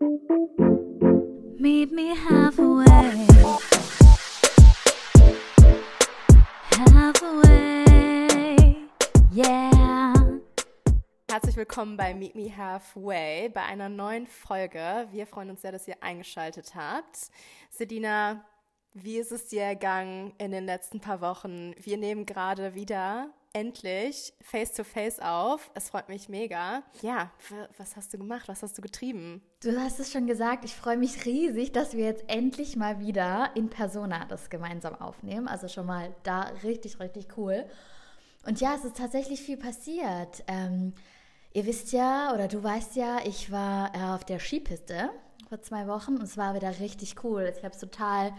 Meet me halfway. Halfway. Yeah. Herzlich willkommen bei Meet Me Halfway bei einer neuen Folge. Wir freuen uns sehr, dass ihr eingeschaltet habt. Sedina, wie ist es dir ergangen in den letzten paar Wochen? Wir nehmen gerade wieder endlich face to face auf. Es freut mich mega. Ja, was hast du gemacht? Was hast du getrieben? Du hast es schon gesagt, ich freue mich riesig, dass wir jetzt endlich mal wieder in Persona das gemeinsam aufnehmen. Also schon mal da richtig, richtig cool. Und ja, es ist tatsächlich viel passiert. Ähm, ihr wisst ja, oder du weißt ja, ich war äh, auf der Skipiste vor zwei Wochen und es war wieder richtig cool. Ich habe es total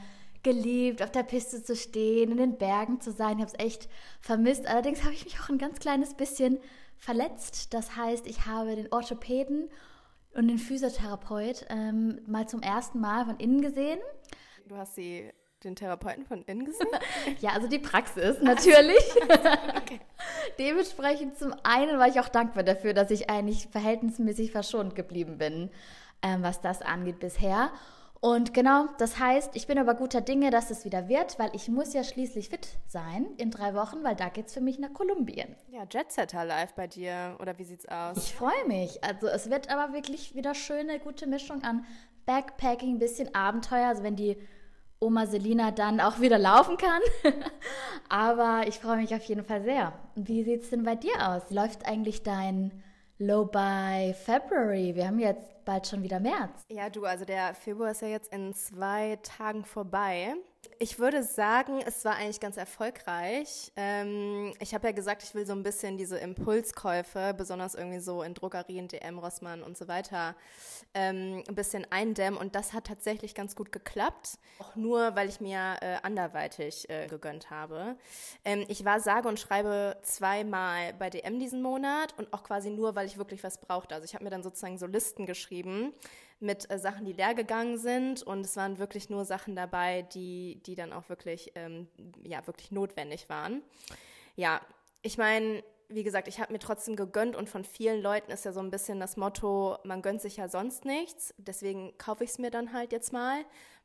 geliebt, auf der Piste zu stehen, in den Bergen zu sein. Ich habe es echt vermisst. Allerdings habe ich mich auch ein ganz kleines bisschen verletzt. Das heißt, ich habe den Orthopäden und den Physiotherapeut ähm, mal zum ersten Mal von innen gesehen. Du hast sie den Therapeuten von innen gesehen? ja, also die Praxis natürlich. okay. Dementsprechend zum einen war ich auch dankbar dafür, dass ich eigentlich verhältnismäßig verschont geblieben bin, ähm, was das angeht bisher. Und genau, das heißt, ich bin aber guter Dinge, dass es wieder wird, weil ich muss ja schließlich fit sein in drei Wochen, weil da geht es für mich nach Kolumbien. Ja, Jetsetter live bei dir, oder wie sieht's aus? Ich freue mich. Also es wird aber wirklich wieder schöne, gute Mischung an Backpacking, bisschen Abenteuer, also wenn die Oma Selina dann auch wieder laufen kann. aber ich freue mich auf jeden Fall sehr. Wie sieht's denn bei dir aus? Läuft eigentlich dein Low by February? Wir haben jetzt bald schon wieder März. Ja, du, also der Februar ist ja jetzt in zwei Tagen vorbei. Ich würde sagen, es war eigentlich ganz erfolgreich. Ähm, ich habe ja gesagt, ich will so ein bisschen diese Impulskäufe, besonders irgendwie so in Drogerien, DM, Rossmann und so weiter, ähm, ein bisschen eindämmen. Und das hat tatsächlich ganz gut geklappt. Auch nur, weil ich mir äh, anderweitig äh, gegönnt habe. Ähm, ich war sage und schreibe zweimal bei DM diesen Monat und auch quasi nur, weil ich wirklich was brauchte. Also ich habe mir dann sozusagen so Listen geschrieben mit äh, Sachen, die leer gegangen sind. Und es waren wirklich nur Sachen dabei, die, die dann auch wirklich, ähm, ja, wirklich notwendig waren. Ja, ich meine, wie gesagt, ich habe mir trotzdem gegönnt und von vielen Leuten ist ja so ein bisschen das Motto, man gönnt sich ja sonst nichts. Deswegen kaufe ich es mir dann halt jetzt mal.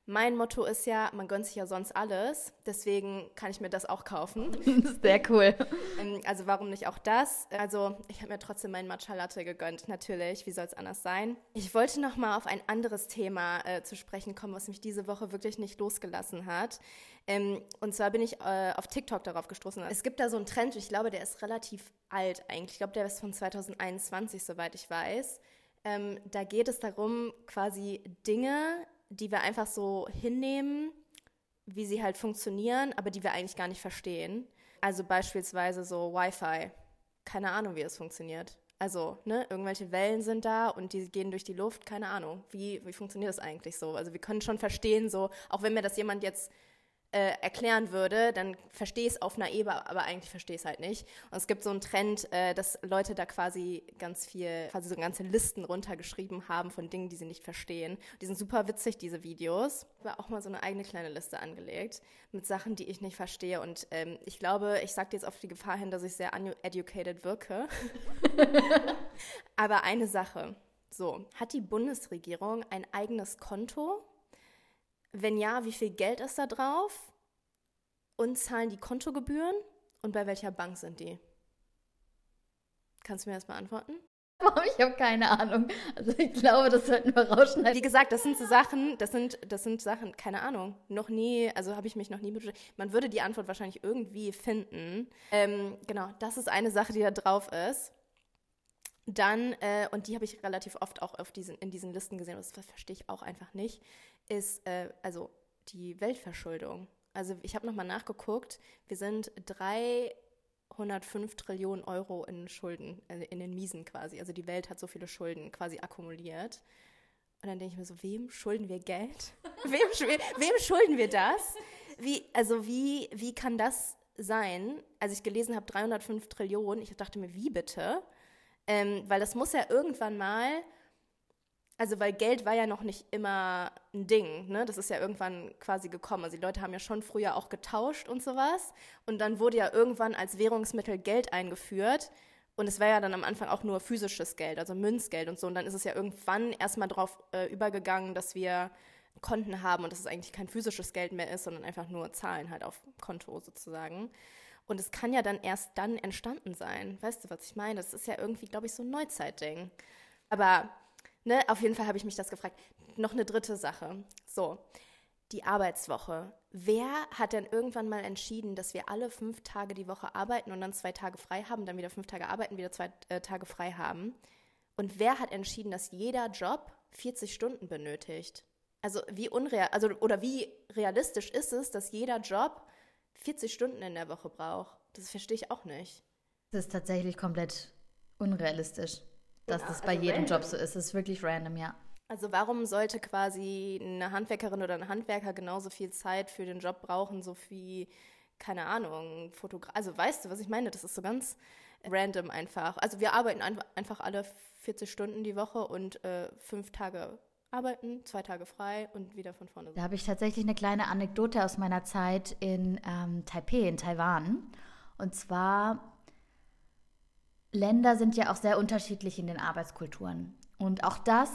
Mein Motto ist ja, man gönnt sich ja sonst alles, deswegen kann ich mir das auch kaufen. Sehr cool. Ähm, also warum nicht auch das? Also ich habe mir trotzdem meinen Matcha Latte gegönnt, natürlich. Wie soll es anders sein? Ich wollte noch mal auf ein anderes Thema äh, zu sprechen kommen, was mich diese Woche wirklich nicht losgelassen hat. Ähm, und zwar bin ich äh, auf TikTok darauf gestoßen. Es gibt da so einen Trend, ich glaube, der ist relativ alt eigentlich. Ich glaube, der ist von 2021, soweit ich weiß. Ähm, da geht es darum, quasi Dinge die wir einfach so hinnehmen, wie sie halt funktionieren, aber die wir eigentlich gar nicht verstehen. Also beispielsweise so Wi-Fi. Keine Ahnung, wie es funktioniert. Also, ne, irgendwelche Wellen sind da und die gehen durch die Luft, keine Ahnung. Wie, wie funktioniert das eigentlich so? Also wir können schon verstehen, so, auch wenn mir das jemand jetzt äh, erklären würde, dann verstehe ich es auf einer Ebene, aber eigentlich verstehe ich es halt nicht. Und es gibt so einen Trend, äh, dass Leute da quasi ganz viel, quasi so ganze Listen runtergeschrieben haben von Dingen, die sie nicht verstehen. Die sind super witzig, diese Videos. Ich habe auch mal so eine eigene kleine Liste angelegt mit Sachen, die ich nicht verstehe. Und ähm, ich glaube, ich sage jetzt auf die Gefahr hin, dass ich sehr uneducated wirke. aber eine Sache. So, hat die Bundesregierung ein eigenes Konto wenn ja, wie viel Geld ist da drauf? Und zahlen die Kontogebühren? Und bei welcher Bank sind die? Kannst du mir das beantworten? Ich habe keine Ahnung. Also ich glaube, das sollten wir rausschneiden. Wie gesagt, das sind so Sachen, das sind, das sind Sachen, keine Ahnung. Noch nie, also habe ich mich noch nie beschäftigt. Man würde die Antwort wahrscheinlich irgendwie finden. Ähm, genau, das ist eine Sache, die da drauf ist. Dann, äh, und die habe ich relativ oft auch auf diesen, in diesen Listen gesehen, das verstehe ich auch einfach nicht, ist äh, also die Weltverschuldung. Also ich habe nochmal nachgeguckt, wir sind 305 Trillionen Euro in Schulden, äh, in den Miesen quasi. Also die Welt hat so viele Schulden quasi akkumuliert. Und dann denke ich mir so, wem schulden wir Geld? wem, wem schulden wir das? Wie, also wie, wie kann das sein? Als ich gelesen habe, 305 Trillionen, ich dachte mir, wie bitte? Ähm, weil das muss ja irgendwann mal, also weil Geld war ja noch nicht immer ein Ding, ne? Das ist ja irgendwann quasi gekommen. Also die Leute haben ja schon früher auch getauscht und sowas. Und dann wurde ja irgendwann als Währungsmittel Geld eingeführt. Und es wäre ja dann am Anfang auch nur physisches Geld, also Münzgeld und so. Und dann ist es ja irgendwann erstmal darauf äh, übergegangen, dass wir Konten haben und dass es eigentlich kein physisches Geld mehr ist, sondern einfach nur Zahlen halt auf Konto sozusagen. Und es kann ja dann erst dann entstanden sein. Weißt du, was ich meine? Das ist ja irgendwie, glaube ich, so ein Neuzeitding. Aber ne, auf jeden Fall habe ich mich das gefragt. Noch eine dritte Sache. So, die Arbeitswoche. Wer hat denn irgendwann mal entschieden, dass wir alle fünf Tage die Woche arbeiten und dann zwei Tage frei haben, dann wieder fünf Tage arbeiten, wieder zwei äh, Tage frei haben? Und wer hat entschieden, dass jeder Job 40 Stunden benötigt? Also wie unreal, also oder wie realistisch ist es, dass jeder Job 40 Stunden in der Woche braucht? Das verstehe ich auch nicht. Das ist tatsächlich komplett unrealistisch, dass Ja, das bei also jedem random. Job so ist. Das ist wirklich random, ja. Also warum sollte quasi eine Handwerkerin oder ein Handwerker genauso viel Zeit für den Job brauchen, so wie, keine Ahnung, Fotograf. Also weißt du, was ich meine? Das ist so ganz random einfach. Also wir arbeiten ein einfach alle 40 Stunden die Woche und äh, fünf Tage arbeiten, zwei Tage frei und wieder von vorne. Da habe ich tatsächlich eine kleine Anekdote aus meiner Zeit in ähm, Taipei, in Taiwan. Und zwar, Länder sind ja auch sehr unterschiedlich in den Arbeitskulturen. Und auch das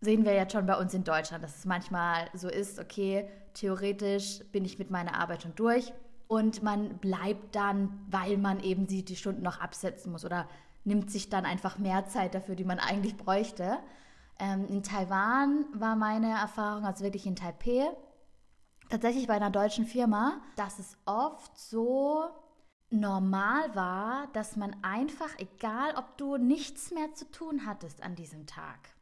sehen wir jetzt schon bei uns in Deutschland, dass es manchmal so ist, okay, theoretisch bin ich mit meiner Arbeit schon durch und man bleibt dann, weil man eben die, die Stunden noch absetzen muss oder nimmt sich dann einfach mehr Zeit dafür, die man eigentlich bräuchte. Ähm, in Taiwan war meine Erfahrung, also wirklich in Taipei, tatsächlich bei einer deutschen Firma, dass es oft so normal war, dass man einfach, egal ob du nichts mehr zu tun hattest an diesem Tag,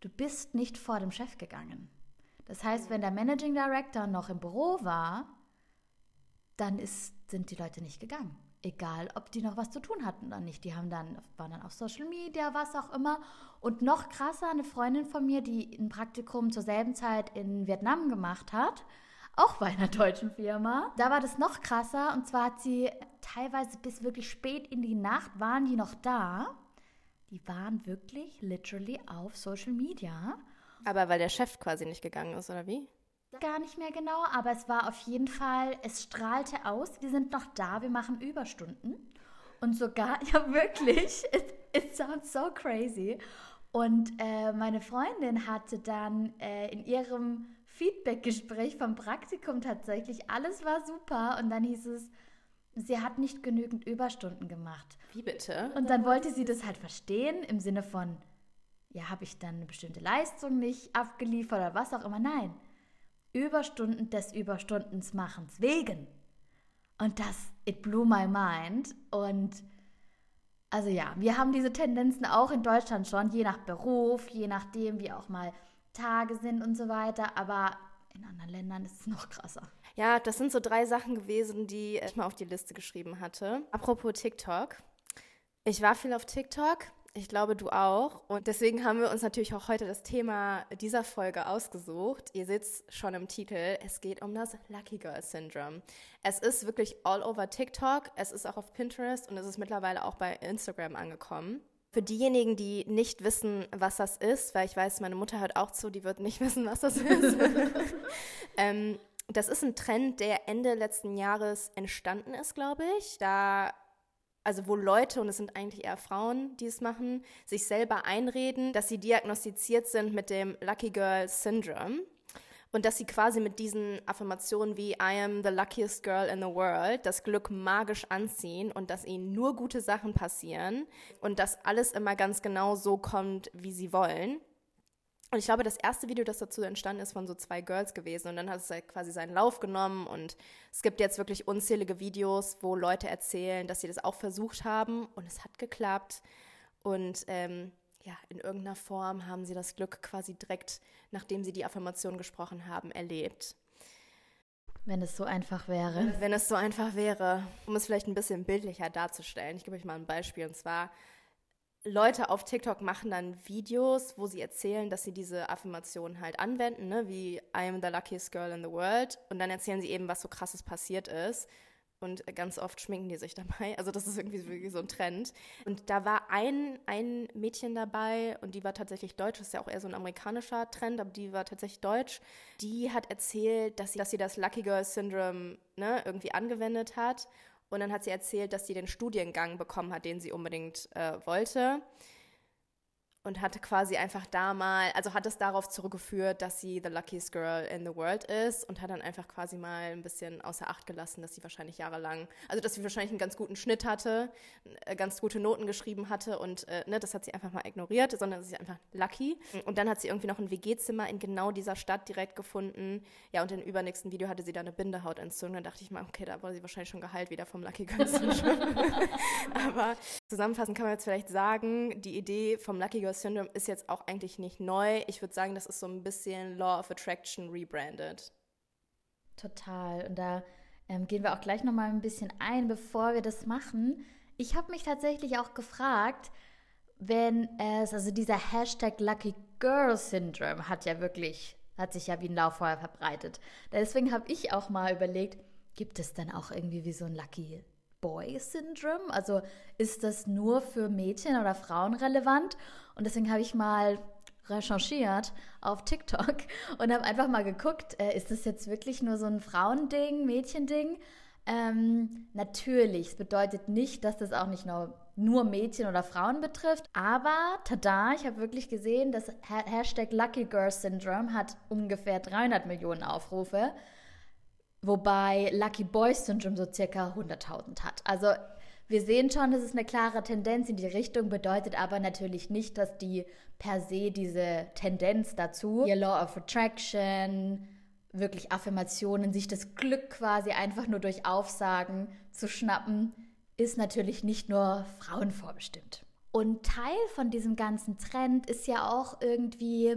du bist nicht vor dem Chef gegangen. Das heißt, wenn der Managing Director noch im Büro war, dann ist, sind die Leute nicht gegangen. Egal, ob die noch was zu tun hatten oder nicht. Die haben dann, waren dann auf Social Media, was auch immer. Und noch krasser, eine Freundin von mir, die ein Praktikum zur selben Zeit in Vietnam gemacht hat, auch bei einer deutschen Firma. Da war das noch krasser. Und zwar hat sie teilweise bis wirklich spät in die Nacht waren die noch da. Die waren wirklich literally auf Social Media. Aber weil der Chef quasi nicht gegangen ist, oder wie? Gar nicht mehr genau, aber es war auf jeden Fall, es strahlte aus, wir sind noch da, wir machen Überstunden. Und sogar, ja wirklich, it, it sounds so crazy. Und äh, meine Freundin hatte dann äh, in ihrem Feedback-Gespräch vom Praktikum tatsächlich, alles war super. Und dann hieß es, sie hat nicht genügend Überstunden gemacht. Wie bitte? Und dann wollte sie das halt verstehen im Sinne von, ja, habe ich dann eine bestimmte Leistung nicht abgeliefert oder was auch immer. Nein, Überstunden des Überstundensmachens wegen. Und das, it blew my mind. Und also ja, wir haben diese Tendenzen auch in Deutschland schon, je nach Beruf, je nachdem, wie auch mal Tage sind und so weiter. Aber in anderen Ländern ist es noch krasser. Ja, das sind so drei Sachen gewesen, die ich mal auf die Liste geschrieben hatte. Apropos TikTok. Ich war viel auf TikTok. Ich glaube, du auch. Und deswegen haben wir uns natürlich auch heute das Thema dieser Folge ausgesucht. Ihr seht es schon im Titel. Es geht um das Lucky Girl Syndrome. Es ist wirklich all over TikTok. Es ist auch auf Pinterest und es ist mittlerweile auch bei Instagram angekommen. Für diejenigen, die nicht wissen, was das ist, weil ich weiß, meine Mutter hört auch zu, die wird nicht wissen, was das ist. ähm, das ist ein Trend, der Ende letzten Jahres entstanden ist, glaube ich. Da, also wo Leute, und es sind eigentlich eher Frauen, die es machen, sich selber einreden, dass sie diagnostiziert sind mit dem Lucky Girl Syndrome. Und dass sie quasi mit diesen Affirmationen wie I am the luckiest girl in the world das Glück magisch anziehen und dass ihnen nur gute Sachen passieren und dass alles immer ganz genau so kommt, wie sie wollen. Und ich glaube, das erste Video, das dazu entstanden ist, von so zwei Girls gewesen. Und dann hat es halt quasi seinen Lauf genommen. Und es gibt jetzt wirklich unzählige Videos, wo Leute erzählen, dass sie das auch versucht haben. Und es hat geklappt. Und ähm, ja, in irgendeiner Form haben sie das Glück quasi direkt, nachdem sie die Affirmation gesprochen haben, erlebt. Wenn es so einfach wäre. Wenn es so einfach wäre, um es vielleicht ein bisschen bildlicher darzustellen. Ich gebe euch mal ein Beispiel. Und zwar, Leute auf TikTok machen dann Videos, wo sie erzählen, dass sie diese Affirmation halt anwenden, ne? wie I am the luckiest girl in the world. Und dann erzählen sie eben, was so krasses passiert ist. Und ganz oft schminken die sich dabei. Also das ist irgendwie wirklich so ein Trend. Und da war ein, ein Mädchen dabei und die war tatsächlich deutsch. Das ist ja auch eher so ein amerikanischer Trend, aber die war tatsächlich deutsch. Die hat erzählt, dass sie, dass sie das Lucky Girl Syndrome ne, irgendwie angewendet hat. Und dann hat sie erzählt, dass sie den Studiengang bekommen hat, den sie unbedingt äh, wollte und hatte quasi einfach da mal, also hat es darauf zurückgeführt, dass sie the luckiest girl in the world ist und hat dann einfach quasi mal ein bisschen außer Acht gelassen, dass sie wahrscheinlich jahrelang, also dass sie wahrscheinlich einen ganz guten Schnitt hatte, äh, ganz gute Noten geschrieben hatte und äh, ne, das hat sie einfach mal ignoriert, sondern sie ist einfach lucky. Und dann hat sie irgendwie noch ein WG-Zimmer in genau dieser Stadt direkt gefunden. Ja, und im übernächsten Video hatte sie da eine Bindehautentzündung. Dann dachte ich mal, okay, da wurde sie wahrscheinlich schon geheilt wieder vom Lucky Girl Aber zusammenfassend kann man jetzt vielleicht sagen, die Idee vom Lucky Girl Syndrome ist jetzt auch eigentlich nicht neu. Ich würde sagen, das ist so ein bisschen Law of Attraction rebranded. Total. Und da ähm, gehen wir auch gleich nochmal ein bisschen ein, bevor wir das machen. Ich habe mich tatsächlich auch gefragt, wenn es, also dieser Hashtag Lucky Girl Syndrome hat ja wirklich, hat sich ja wie ein Lauffeuer verbreitet. Deswegen habe ich auch mal überlegt, gibt es denn auch irgendwie wie so ein Lucky Boy Syndrome? Also ist das nur für Mädchen oder Frauen relevant? Und deswegen habe ich mal recherchiert auf TikTok und habe einfach mal geguckt, äh, ist das jetzt wirklich nur so ein Frauending, Mädchending? Ähm, natürlich, es bedeutet nicht, dass das auch nicht nur, nur Mädchen oder Frauen betrifft, aber tada, ich habe wirklich gesehen, das Hashtag Lucky Girl Syndrome hat ungefähr 300 Millionen Aufrufe, wobei Lucky Boy Syndrome so circa 100.000 hat. Also wir sehen schon, es ist eine klare Tendenz in die Richtung, bedeutet aber natürlich nicht, dass die per se diese Tendenz dazu, ihr Law of Attraction, wirklich Affirmationen, sich das Glück quasi einfach nur durch Aufsagen zu schnappen, ist natürlich nicht nur Frauen vorbestimmt. Und Teil von diesem ganzen Trend ist ja auch irgendwie,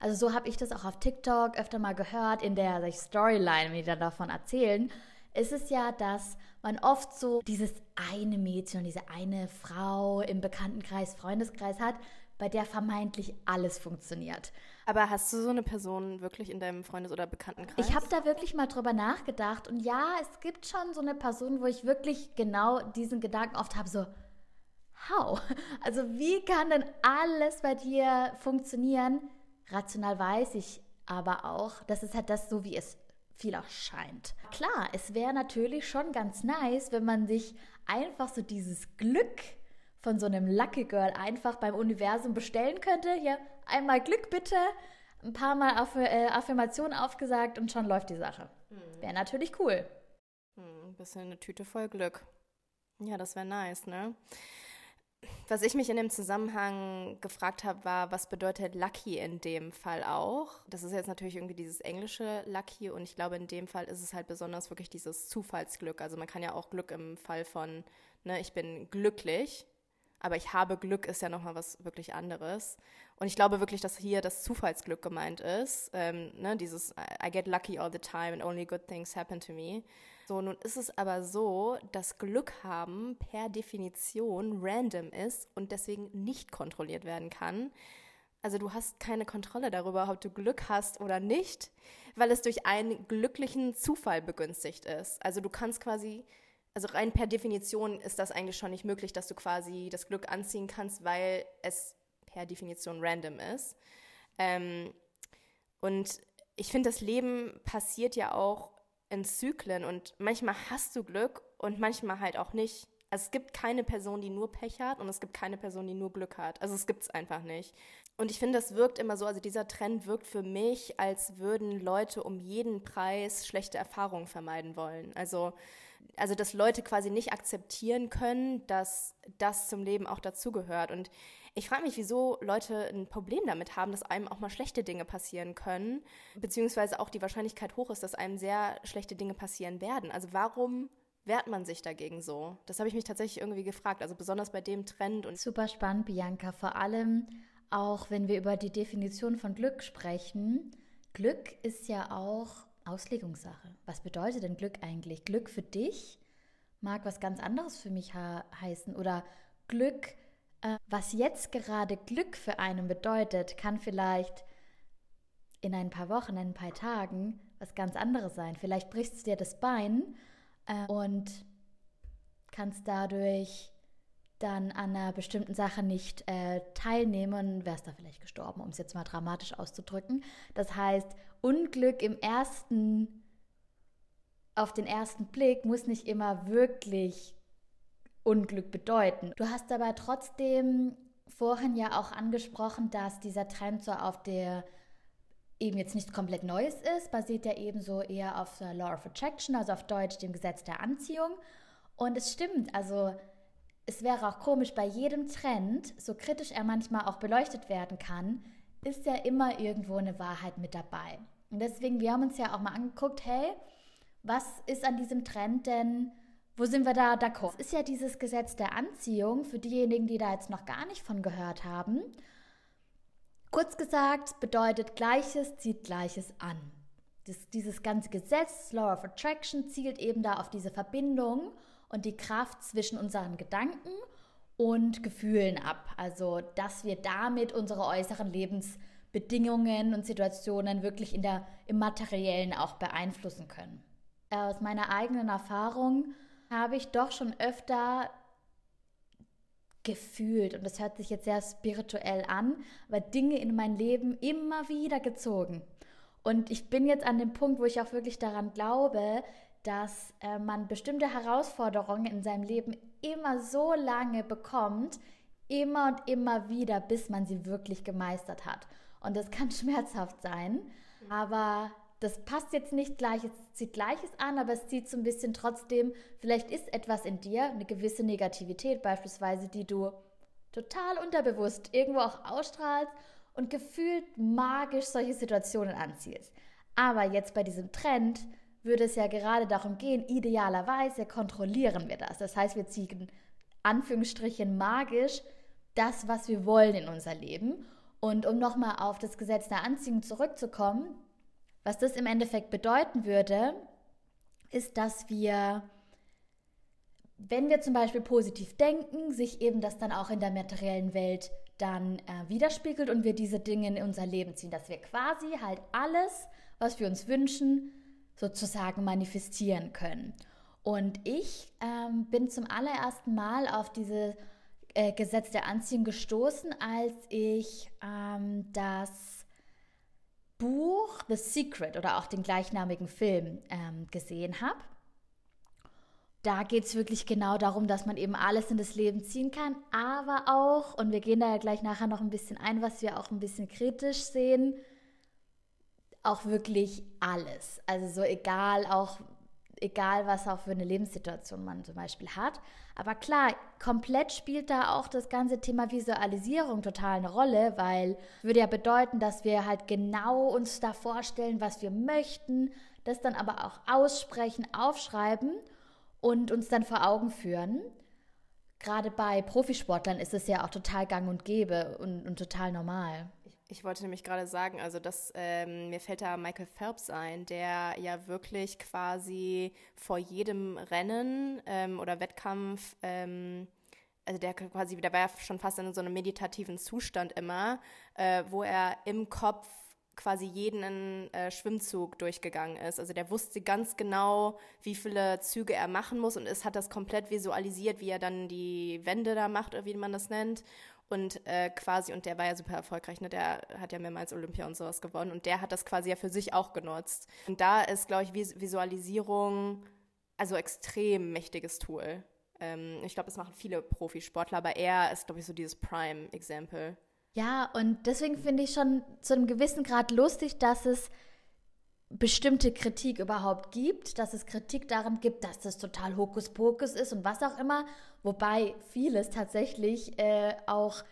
also so habe ich das auch auf TikTok öfter mal gehört, in der Storyline, wenn die dann davon erzählen, ist es ja, dass man oft so dieses eine Mädchen und diese eine Frau im Bekanntenkreis, Freundeskreis hat, bei der vermeintlich alles funktioniert. Aber hast du so eine Person wirklich in deinem Freundes- oder Bekanntenkreis? Ich habe da wirklich mal drüber nachgedacht und ja, es gibt schon so eine Person, wo ich wirklich genau diesen Gedanken oft habe, so, how? Also wie kann denn alles bei dir funktionieren? Rational weiß ich aber auch, dass es halt das so, wie es viel auch scheint. Klar, es wäre natürlich schon ganz nice, wenn man sich einfach so dieses Glück von so einem Lucky Girl einfach beim Universum bestellen könnte. Hier, einmal Glück bitte, ein paar Mal Aff äh, Affirmationen aufgesagt und schon läuft die Sache. Hm. Wäre natürlich cool. Hm, ein bisschen eine Tüte voll Glück. Ja, das wäre nice, ne? Was ich mich in dem Zusammenhang gefragt habe, war, was bedeutet Lucky in dem Fall auch? Das ist jetzt natürlich irgendwie dieses englische Lucky und ich glaube, in dem Fall ist es halt besonders wirklich dieses Zufallsglück. Also man kann ja auch Glück im Fall von, ne, ich bin glücklich, aber ich habe Glück ist ja nochmal was wirklich anderes. Und ich glaube wirklich, dass hier das Zufallsglück gemeint ist. Ähm, ne, dieses I get lucky all the time and only good things happen to me. So, nun ist es aber so, dass Glück haben per Definition random ist und deswegen nicht kontrolliert werden kann. Also du hast keine Kontrolle darüber, ob du Glück hast oder nicht, weil es durch einen glücklichen Zufall begünstigt ist. Also du kannst quasi, also rein per Definition ist das eigentlich schon nicht möglich, dass du quasi das Glück anziehen kannst, weil es per Definition random ist. Ähm, und ich finde, das Leben passiert ja auch in Zyklen und manchmal hast du Glück und manchmal halt auch nicht. Also es gibt keine Person, die nur Pech hat und es gibt keine Person, die nur Glück hat. Also es gibt es einfach nicht. Und ich finde, das wirkt immer so, also dieser Trend wirkt für mich, als würden Leute um jeden Preis schlechte Erfahrungen vermeiden wollen. Also, also dass Leute quasi nicht akzeptieren können, dass das zum Leben auch dazugehört. Und ich frage mich, wieso Leute ein Problem damit haben, dass einem auch mal schlechte Dinge passieren können, beziehungsweise auch die Wahrscheinlichkeit hoch ist, dass einem sehr schlechte Dinge passieren werden. Also warum wehrt man sich dagegen so? Das habe ich mich tatsächlich irgendwie gefragt, also besonders bei dem Trend. Und Super spannend, Bianca. Vor allem auch, wenn wir über die Definition von Glück sprechen. Glück ist ja auch Auslegungssache. Was bedeutet denn Glück eigentlich? Glück für dich mag was ganz anderes für mich heißen oder Glück was jetzt gerade Glück für einen bedeutet, kann vielleicht in ein paar Wochen, in ein paar Tagen was ganz anderes sein. Vielleicht brichst du dir das Bein äh, und kannst dadurch dann an einer bestimmten Sache nicht äh, teilnehmen wärst da vielleicht gestorben, um es jetzt mal dramatisch auszudrücken. Das heißt, Unglück im ersten auf den ersten Blick muss nicht immer wirklich Unglück bedeuten. Du hast aber trotzdem vorhin ja auch angesprochen, dass dieser Trend so auf der eben jetzt nichts komplett Neues ist, basiert ja eben so eher auf der Law of Attraction, also auf Deutsch dem Gesetz der Anziehung. Und es stimmt, also es wäre auch komisch, bei jedem Trend, so kritisch er manchmal auch beleuchtet werden kann, ist ja immer irgendwo eine Wahrheit mit dabei. Und deswegen, wir haben uns ja auch mal angeguckt, hey, was ist an diesem Trend denn, wo sind wir da d'accord? Es ist ja dieses Gesetz der Anziehung für diejenigen, die da jetzt noch gar nicht von gehört haben. Kurz gesagt, bedeutet Gleiches zieht Gleiches an. Das, dieses ganze Gesetz, Law of Attraction, zielt eben da auf diese Verbindung und die Kraft zwischen unseren Gedanken und Gefühlen ab. Also, dass wir damit unsere äußeren Lebensbedingungen und Situationen wirklich in der, im Materiellen auch beeinflussen können. Aus meiner eigenen Erfahrung habe ich doch schon öfter gefühlt, und das hört sich jetzt sehr spirituell an, aber Dinge in mein Leben immer wieder gezogen. Und ich bin jetzt an dem Punkt, wo ich auch wirklich daran glaube, dass äh, man bestimmte Herausforderungen in seinem Leben immer so lange bekommt, immer und immer wieder, bis man sie wirklich gemeistert hat. Und das kann schmerzhaft sein, aber das passt jetzt nicht gleich, es zieht Gleiches an, aber es zieht so ein bisschen trotzdem, vielleicht ist etwas in dir, eine gewisse Negativität beispielsweise, die du total unterbewusst irgendwo auch ausstrahlst und gefühlt magisch solche Situationen anziehst. Aber jetzt bei diesem Trend würde es ja gerade darum gehen, idealerweise kontrollieren wir das. Das heißt, wir ziehen Anführungsstrichen magisch das, was wir wollen in unser Leben. Und um nochmal auf das Gesetz der Anziehung zurückzukommen, was das im Endeffekt bedeuten würde, ist, dass wir, wenn wir zum Beispiel positiv denken, sich eben das dann auch in der materiellen Welt dann äh, widerspiegelt und wir diese Dinge in unser Leben ziehen, dass wir quasi halt alles, was wir uns wünschen, sozusagen manifestieren können. Und ich ähm, bin zum allerersten Mal auf diese äh, Gesetz der Anziehung gestoßen, als ich ähm, das Buch The Secret oder auch den gleichnamigen Film ähm, gesehen habe. Da geht es wirklich genau darum, dass man eben alles in das Leben ziehen kann, aber auch, und wir gehen da ja gleich nachher noch ein bisschen ein, was wir auch ein bisschen kritisch sehen, auch wirklich alles. Also so egal auch egal was auch für eine Lebenssituation man zum Beispiel hat. Aber klar, komplett spielt da auch das ganze Thema Visualisierung total eine Rolle, weil würde ja bedeuten, dass wir halt genau uns da vorstellen, was wir möchten, das dann aber auch aussprechen, aufschreiben und uns dann vor Augen führen. Gerade bei Profisportlern ist es ja auch total gang und gäbe und, und total normal. Ich wollte nämlich gerade sagen, also das, ähm, mir fällt da Michael Phelps ein, der ja wirklich quasi vor jedem Rennen ähm, oder Wettkampf, ähm, also der quasi, der war ja schon fast in so einem meditativen Zustand immer, äh, wo er im Kopf quasi jeden äh, Schwimmzug durchgegangen ist. Also der wusste ganz genau, wie viele Züge er machen muss und es hat das komplett visualisiert, wie er dann die Wände da macht oder wie man das nennt. Und äh, quasi, und der war ja super erfolgreich, ne? der hat ja mehrmals Olympia und sowas gewonnen und der hat das quasi ja für sich auch genutzt. Und da ist, glaube ich, Visualisierung also extrem mächtiges Tool. Ähm, ich glaube, das machen viele Profisportler, aber er ist, glaube ich, so dieses Prime-Example. Ja, und deswegen finde ich schon zu einem gewissen Grad lustig, dass es bestimmte Kritik überhaupt gibt, dass es Kritik daran gibt, dass das total Hokuspokus ist und was auch immer, wobei vieles tatsächlich äh, auch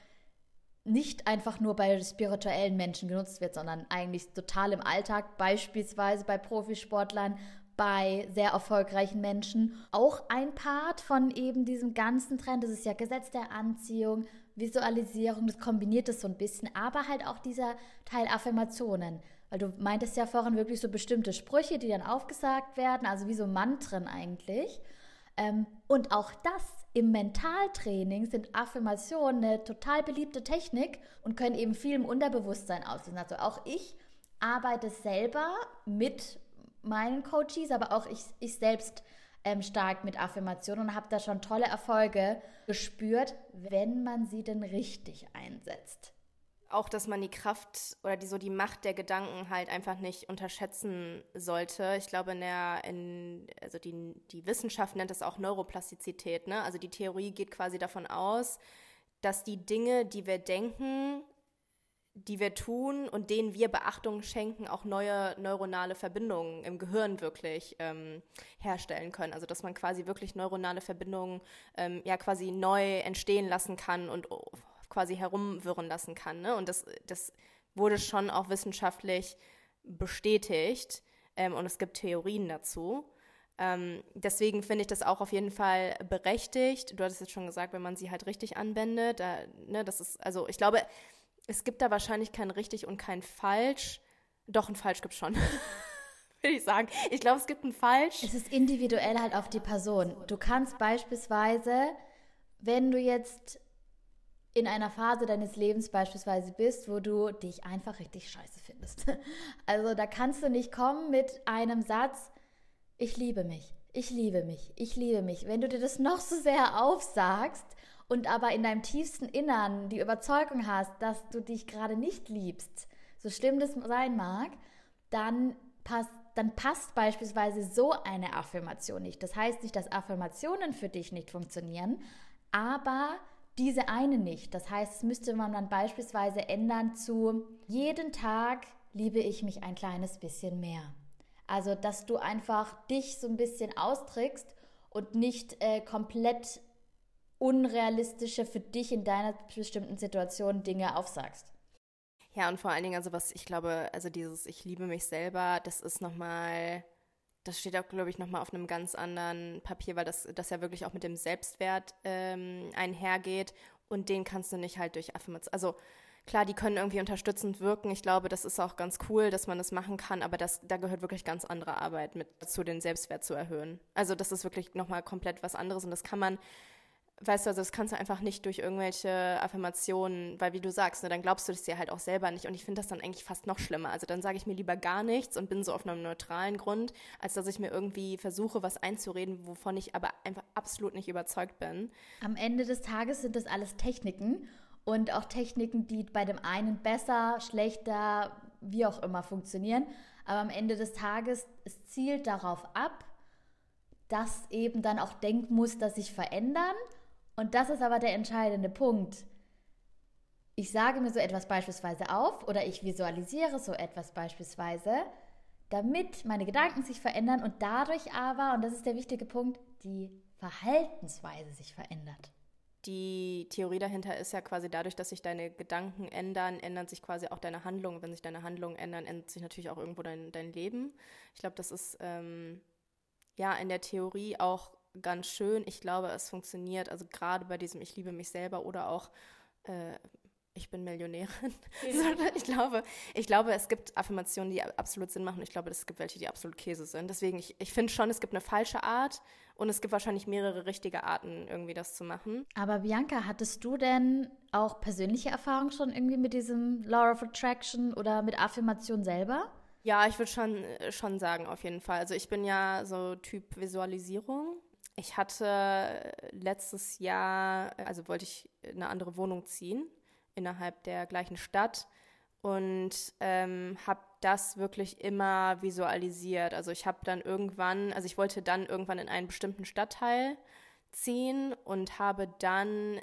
nicht einfach nur bei spirituellen Menschen genutzt wird, sondern eigentlich total im Alltag, beispielsweise bei Profisportlern, bei sehr erfolgreichen Menschen. Auch ein Part von eben diesem ganzen Trend, das ist ja Gesetz der Anziehung, Visualisierung, das kombiniert es so ein bisschen, aber halt auch dieser Teil Affirmationen. Weil du meintest ja vorhin wirklich so bestimmte Sprüche, die dann aufgesagt werden, also wie so Mantren eigentlich. Ähm, und auch das im Mentaltraining sind Affirmationen eine total beliebte Technik und können eben viel im Unterbewusstsein auslösen. Also auch ich arbeite selber mit meinen Coaches, aber auch ich, ich selbst ähm, stark mit Affirmationen und habe da schon tolle Erfolge gespürt, wenn man sie denn richtig einsetzt. auch, dass man die Kraft oder die so die Macht der Gedanken halt einfach nicht unterschätzen sollte. Ich glaube, in der, in, also die, die Wissenschaft nennt es auch Neuroplastizität, ne? Also die Theorie geht quasi davon aus, dass die Dinge, die wir denken, die wir tun und denen wir Beachtung schenken, auch neue neuronale Verbindungen im Gehirn wirklich ähm, herstellen können. Also dass man quasi wirklich neuronale Verbindungen ähm, ja quasi neu entstehen lassen kann und quasi herumwirren lassen kann. Ne? Und das, das wurde schon auch wissenschaftlich bestätigt ähm, und es gibt Theorien dazu. Ähm, deswegen finde ich das auch auf jeden Fall berechtigt. Du hattest jetzt schon gesagt, wenn man sie halt richtig anwendet, da, ne, das ist, also ich glaube, es gibt da wahrscheinlich kein richtig und kein falsch. Doch, ein falsch gibt es schon. Würde ich sagen. Ich glaube, es gibt ein falsch. Es ist individuell halt auf die Person. Du kannst beispielsweise, wenn du jetzt in einer Phase deines Lebens beispielsweise bist, wo du dich einfach richtig scheiße findest. Also da kannst du nicht kommen mit einem Satz, ich liebe mich, ich liebe mich, ich liebe mich. Wenn du dir das noch so sehr aufsagst und aber in deinem tiefsten Innern die Überzeugung hast, dass du dich gerade nicht liebst, so schlimm das sein mag, dann passt dann passt beispielsweise so eine Affirmation nicht. Das heißt nicht, dass Affirmationen für dich nicht funktionieren, aber diese eine nicht. Das heißt, es müsste man dann beispielsweise ändern zu jeden Tag liebe ich mich ein kleines bisschen mehr. Also, dass du einfach dich so ein bisschen austrickst und nicht äh, komplett unrealistische für dich in deiner bestimmten Situation Dinge aufsagst. Ja, und vor allen Dingen, also was ich glaube, also dieses Ich liebe mich selber, das ist nochmal das steht auch, glaube ich, nochmal auf einem ganz anderen Papier, weil das, das ja wirklich auch mit dem Selbstwert ähm, einhergeht und den kannst du nicht halt durch Affirmation. Also klar, die können irgendwie unterstützend wirken. Ich glaube, das ist auch ganz cool, dass man das machen kann, aber das, da gehört wirklich ganz andere Arbeit mit dazu, den Selbstwert zu erhöhen. Also das ist wirklich nochmal komplett was anderes und das kann man weißt du, also das kannst du einfach nicht durch irgendwelche Affirmationen, weil wie du sagst, ne, dann glaubst du das dir halt auch selber nicht. Und ich finde das dann eigentlich fast noch schlimmer. Also dann sage ich mir lieber gar nichts und bin so auf einem neutralen Grund, als dass ich mir irgendwie versuche, was einzureden, wovon ich aber einfach absolut nicht überzeugt bin. Am Ende des Tages sind das alles Techniken und auch Techniken, die bei dem einen besser, schlechter, wie auch immer funktionieren. Aber am Ende des Tages, es zielt darauf ab, dass eben dann auch Denkmuster sich verändern und das ist aber der entscheidende Punkt. Ich sage mir so etwas beispielsweise auf oder ich visualisiere so etwas beispielsweise, damit meine Gedanken sich verändern und dadurch aber, und das ist der wichtige Punkt, die Verhaltensweise sich verändert. Die Theorie dahinter ist ja quasi dadurch, dass sich deine Gedanken ändern, ändern sich quasi auch deine Handlungen. Wenn sich deine Handlungen ändern, ändert sich natürlich auch irgendwo dein, dein Leben. Ich glaube, das ist ähm, ja in der Theorie auch ganz schön. Ich glaube, es funktioniert, also gerade bei diesem Ich liebe mich selber oder auch äh, ich bin Millionärin. Ja. ich, glaube, ich glaube, es gibt Affirmationen, die absolut Sinn machen. Ich glaube, es gibt welche, die absolut Käse sind. Deswegen, ich, ich finde schon, es gibt eine falsche Art und es gibt wahrscheinlich mehrere richtige Arten, irgendwie das zu machen. Aber Bianca, hattest du denn auch persönliche Erfahrungen schon irgendwie mit diesem Law of Attraction oder mit Affirmation selber? Ja, ich würde schon, schon sagen, auf jeden Fall. Also ich bin ja so Typ Visualisierung. Ich hatte letztes Jahr, also wollte ich eine andere Wohnung ziehen innerhalb der gleichen Stadt und ähm, habe das wirklich immer visualisiert. Also ich habe dann irgendwann, also ich wollte dann irgendwann in einen bestimmten Stadtteil ziehen und habe dann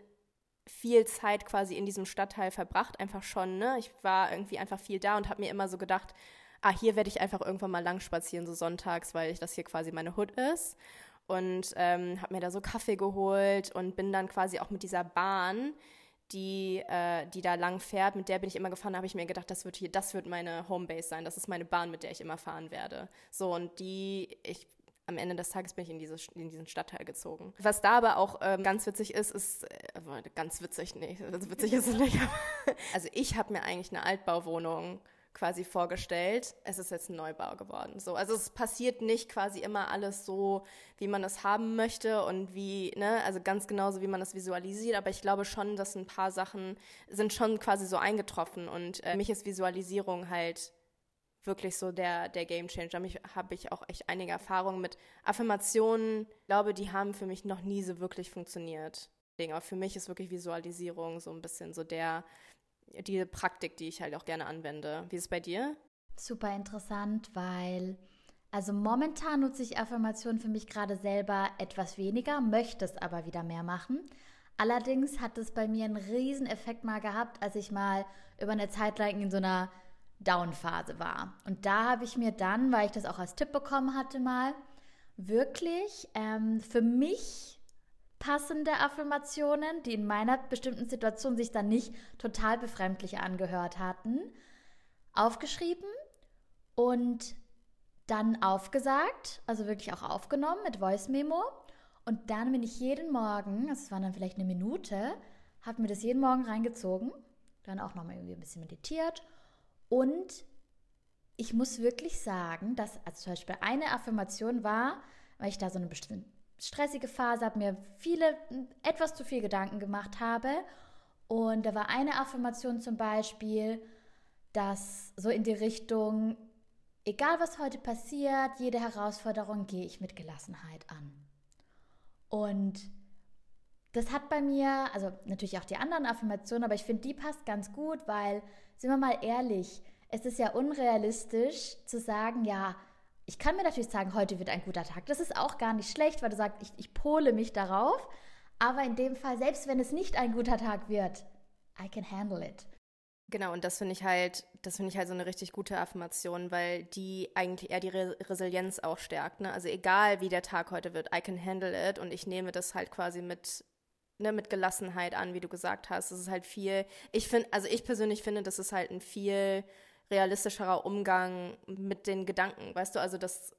viel Zeit quasi in diesem Stadtteil verbracht, einfach schon. Ne? Ich war irgendwie einfach viel da und habe mir immer so gedacht, ah, hier werde ich einfach irgendwann mal lang spazieren, so sonntags, weil das hier quasi meine Hood ist und ähm, habe mir da so Kaffee geholt und bin dann quasi auch mit dieser Bahn, die, äh, die da lang fährt, mit der bin ich immer gefahren, habe ich mir gedacht, das wird hier, das wird meine Homebase sein, das ist meine Bahn, mit der ich immer fahren werde. So, und die, ich am Ende des Tages bin ich in, diese, in diesen Stadtteil gezogen. Was da aber auch ähm, ganz witzig ist, ist, äh, ganz witzig, nee, witzig ist es nicht. also ich habe mir eigentlich eine Altbauwohnung quasi vorgestellt. Es ist jetzt ein Neubau geworden. So, also es passiert nicht quasi immer alles so, wie man es haben möchte und wie, ne, also ganz genauso, wie man das visualisiert. Aber ich glaube schon, dass ein paar Sachen sind schon quasi so eingetroffen und äh, mich ist Visualisierung halt wirklich so der, der Game Changer. Mich habe ich auch echt einige Erfahrungen mit Affirmationen. Ich glaube, die haben für mich noch nie so wirklich funktioniert. Aber für mich ist wirklich Visualisierung so ein bisschen so der, die Praktik, die ich halt auch gerne anwende. Wie ist es bei dir? Super interessant, weil also momentan nutze ich Affirmationen für mich gerade selber etwas weniger, möchte es aber wieder mehr machen. Allerdings hat es bei mir einen riesen Effekt mal gehabt, als ich mal über eine Zeit lang in so einer Down-Phase war. Und da habe ich mir dann, weil ich das auch als Tipp bekommen hatte, mal wirklich ähm, für mich passende Affirmationen, die in meiner bestimmten Situation sich dann nicht total befremdlich angehört hatten, aufgeschrieben und dann aufgesagt, also wirklich auch aufgenommen mit Voice Memo. Und dann bin ich jeden Morgen, das war dann vielleicht eine Minute, habe mir das jeden Morgen reingezogen, dann auch nochmal irgendwie ein bisschen meditiert und ich muss wirklich sagen, dass also zum Beispiel eine Affirmation war, weil ich da so eine bestimmte stressige Phase habe, mir viele, etwas zu viel Gedanken gemacht habe. Und da war eine Affirmation zum Beispiel, dass so in die Richtung, egal was heute passiert, jede Herausforderung gehe ich mit Gelassenheit an. Und das hat bei mir, also natürlich auch die anderen Affirmationen, aber ich finde, die passt ganz gut, weil, sind wir mal ehrlich, es ist ja unrealistisch zu sagen, ja, ich kann mir natürlich sagen, heute wird ein guter Tag. Das ist auch gar nicht schlecht, weil du sagst, ich, ich pole mich darauf. Aber in dem Fall, selbst wenn es nicht ein guter Tag wird, I can handle it. Genau, und das finde ich halt, das finde ich halt so eine richtig gute Affirmation, weil die eigentlich eher die Re Resilienz auch stärkt. Ne? Also egal wie der Tag heute wird, I can handle it und ich nehme das halt quasi mit, ne, mit Gelassenheit an, wie du gesagt hast. Das ist halt viel, ich finde, also ich persönlich finde, das ist halt ein viel realistischerer Umgang mit den Gedanken, weißt du, also das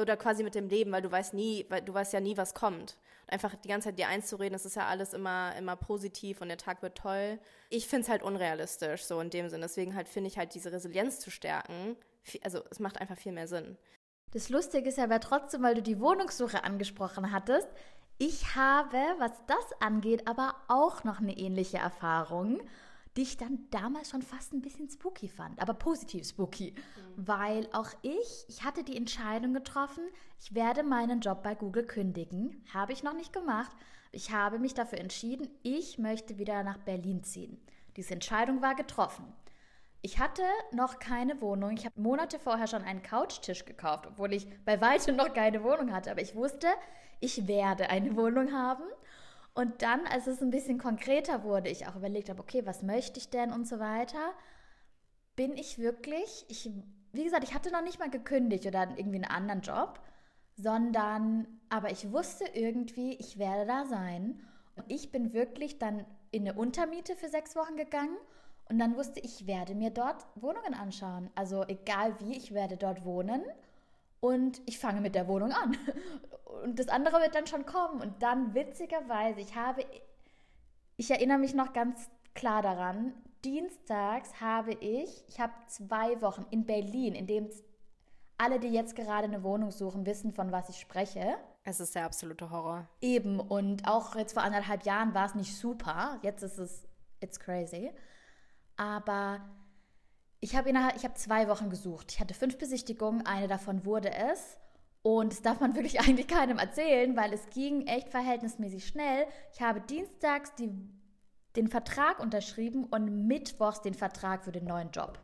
oder quasi mit dem Leben, weil du weißt nie, weil du weißt ja nie, was kommt. Einfach die ganze Zeit dir einzureden, das ist ja alles immer, immer positiv und der Tag wird toll. Ich finde es halt unrealistisch, so in dem Sinn. Deswegen halt finde ich halt diese Resilienz zu stärken, also es macht einfach viel mehr Sinn. Das Lustige ist ja aber trotzdem, weil du die Wohnungssuche angesprochen hattest, ich habe, was das angeht, aber auch noch eine ähnliche Erfahrung die ich dann damals schon fast ein bisschen spooky fand, aber positiv spooky, mhm. weil auch ich, ich hatte die Entscheidung getroffen, ich werde meinen Job bei Google kündigen, habe ich noch nicht gemacht. Ich habe mich dafür entschieden, ich möchte wieder nach Berlin ziehen. Diese Entscheidung war getroffen. Ich hatte noch keine Wohnung. Ich habe Monate vorher schon einen Couchtisch gekauft, obwohl ich bei weitem noch keine Wohnung hatte. Aber ich wusste, ich werde eine Wohnung haben. Und dann, als es ein bisschen konkreter wurde, ich auch überlegt habe, okay, was möchte ich denn und so weiter, bin ich wirklich, ich, wie gesagt, ich hatte noch nicht mal gekündigt oder irgendwie einen anderen Job, sondern, aber ich wusste irgendwie, ich werde da sein. Und ich bin wirklich dann in eine Untermiete für sechs Wochen gegangen und dann wusste ich, ich werde mir dort Wohnungen anschauen. Also egal wie, ich werde dort wohnen und ich fange mit der Wohnung an und das andere wird dann schon kommen. Und dann witzigerweise, ich habe, ich erinnere mich noch ganz klar daran, dienstags habe ich, ich habe zwei Wochen in Berlin, in dem alle, die jetzt gerade eine Wohnung suchen, wissen, von was ich spreche. Es ist der absolute Horror. Eben, und auch jetzt vor anderthalb Jahren war es nicht super. Jetzt ist es, it's crazy. Aber ich habe ich zwei Wochen gesucht. Ich hatte fünf Besichtigungen, eine davon wurde es. Und das darf man wirklich eigentlich keinem erzählen, weil es ging echt verhältnismäßig schnell. Ich habe dienstags die, den Vertrag unterschrieben und mittwochs den Vertrag für den neuen Job.